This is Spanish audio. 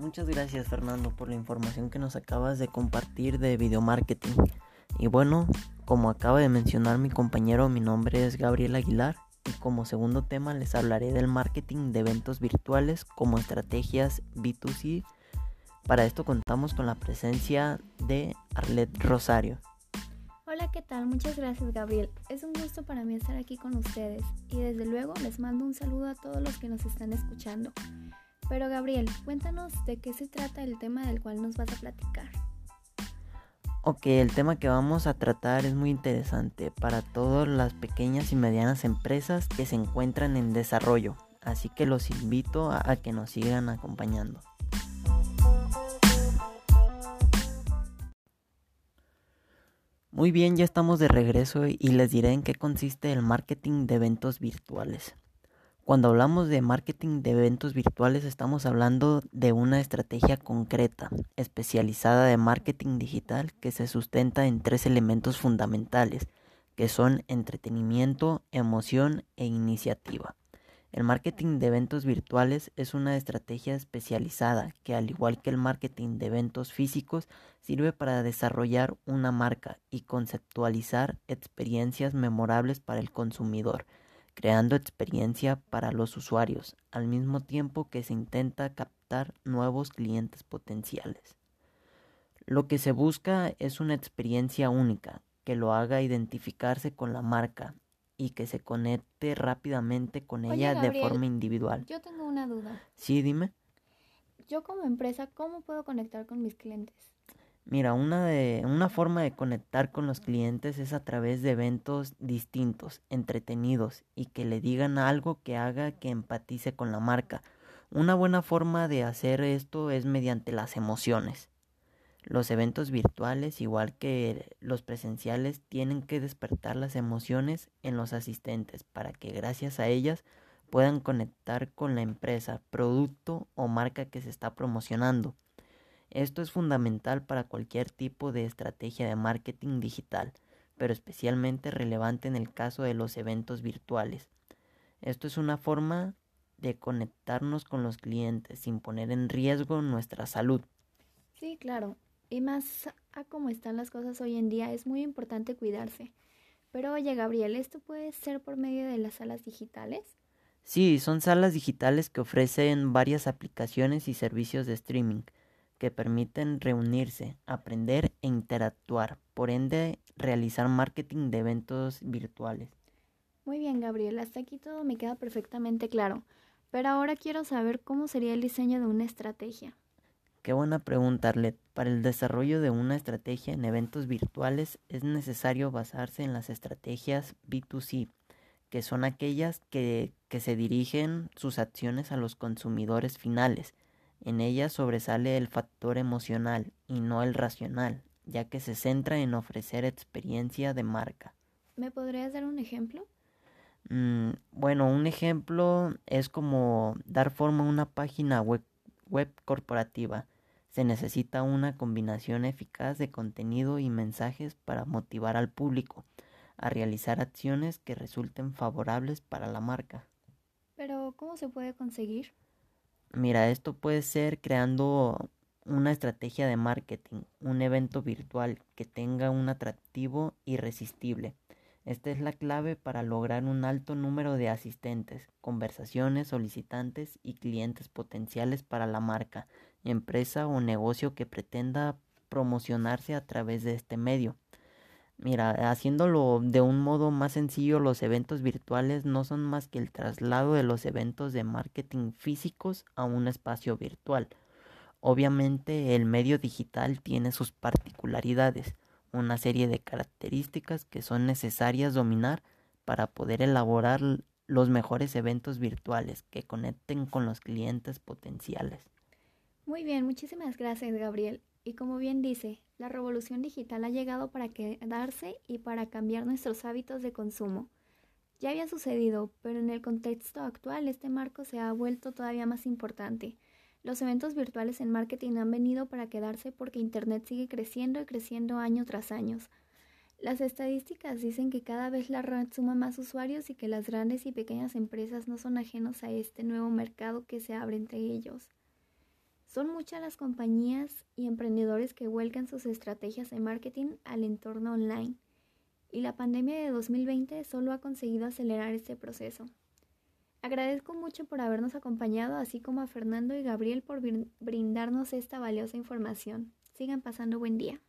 Muchas gracias Fernando por la información que nos acabas de compartir de video marketing. Y bueno, como acaba de mencionar mi compañero, mi nombre es Gabriel Aguilar y como segundo tema les hablaré del marketing de eventos virtuales como estrategias B2C. Para esto contamos con la presencia de Arlet Rosario. Hola, ¿qué tal? Muchas gracias Gabriel. Es un gusto para mí estar aquí con ustedes y desde luego les mando un saludo a todos los que nos están escuchando. Pero Gabriel, cuéntanos de qué se trata el tema del cual nos vas a platicar. Ok, el tema que vamos a tratar es muy interesante para todas las pequeñas y medianas empresas que se encuentran en desarrollo, así que los invito a, a que nos sigan acompañando. Muy bien, ya estamos de regreso y les diré en qué consiste el marketing de eventos virtuales. Cuando hablamos de marketing de eventos virtuales estamos hablando de una estrategia concreta, especializada de marketing digital que se sustenta en tres elementos fundamentales, que son entretenimiento, emoción e iniciativa. El marketing de eventos virtuales es una estrategia especializada que, al igual que el marketing de eventos físicos, sirve para desarrollar una marca y conceptualizar experiencias memorables para el consumidor creando experiencia para los usuarios, al mismo tiempo que se intenta captar nuevos clientes potenciales. Lo que se busca es una experiencia única, que lo haga identificarse con la marca y que se conecte rápidamente con ella de forma individual. Yo tengo una duda. Sí, dime. Yo como empresa, ¿cómo puedo conectar con mis clientes? Mira, una, de, una forma de conectar con los clientes es a través de eventos distintos, entretenidos y que le digan algo que haga que empatice con la marca. Una buena forma de hacer esto es mediante las emociones. Los eventos virtuales, igual que los presenciales, tienen que despertar las emociones en los asistentes para que gracias a ellas puedan conectar con la empresa, producto o marca que se está promocionando. Esto es fundamental para cualquier tipo de estrategia de marketing digital, pero especialmente relevante en el caso de los eventos virtuales. Esto es una forma de conectarnos con los clientes sin poner en riesgo nuestra salud. Sí, claro. Y más a cómo están las cosas hoy en día, es muy importante cuidarse. Pero oye, Gabriel, ¿esto puede ser por medio de las salas digitales? Sí, son salas digitales que ofrecen varias aplicaciones y servicios de streaming que permiten reunirse, aprender e interactuar, por ende realizar marketing de eventos virtuales. Muy bien, Gabriel, hasta aquí todo me queda perfectamente claro, pero ahora quiero saber cómo sería el diseño de una estrategia. Qué buena pregunta, Arlet. Para el desarrollo de una estrategia en eventos virtuales es necesario basarse en las estrategias B2C, que son aquellas que, que se dirigen sus acciones a los consumidores finales, en ella sobresale el factor emocional y no el racional, ya que se centra en ofrecer experiencia de marca. ¿Me podrías dar un ejemplo? Mm, bueno, un ejemplo es como dar forma a una página web, web corporativa. Se necesita una combinación eficaz de contenido y mensajes para motivar al público a realizar acciones que resulten favorables para la marca. Pero, ¿cómo se puede conseguir? Mira, esto puede ser creando una estrategia de marketing, un evento virtual que tenga un atractivo irresistible. Esta es la clave para lograr un alto número de asistentes, conversaciones, solicitantes y clientes potenciales para la marca, empresa o negocio que pretenda promocionarse a través de este medio. Mira, haciéndolo de un modo más sencillo, los eventos virtuales no son más que el traslado de los eventos de marketing físicos a un espacio virtual. Obviamente el medio digital tiene sus particularidades, una serie de características que son necesarias dominar para poder elaborar los mejores eventos virtuales que conecten con los clientes potenciales. Muy bien, muchísimas gracias Gabriel. Y como bien dice, la revolución digital ha llegado para quedarse y para cambiar nuestros hábitos de consumo. Ya había sucedido, pero en el contexto actual este marco se ha vuelto todavía más importante. Los eventos virtuales en marketing han venido para quedarse porque Internet sigue creciendo y creciendo año tras año. Las estadísticas dicen que cada vez la red suma más usuarios y que las grandes y pequeñas empresas no son ajenos a este nuevo mercado que se abre entre ellos. Son muchas las compañías y emprendedores que vuelcan sus estrategias de marketing al entorno online y la pandemia de 2020 solo ha conseguido acelerar este proceso. Agradezco mucho por habernos acompañado, así como a Fernando y Gabriel por brindarnos esta valiosa información. Sigan pasando buen día.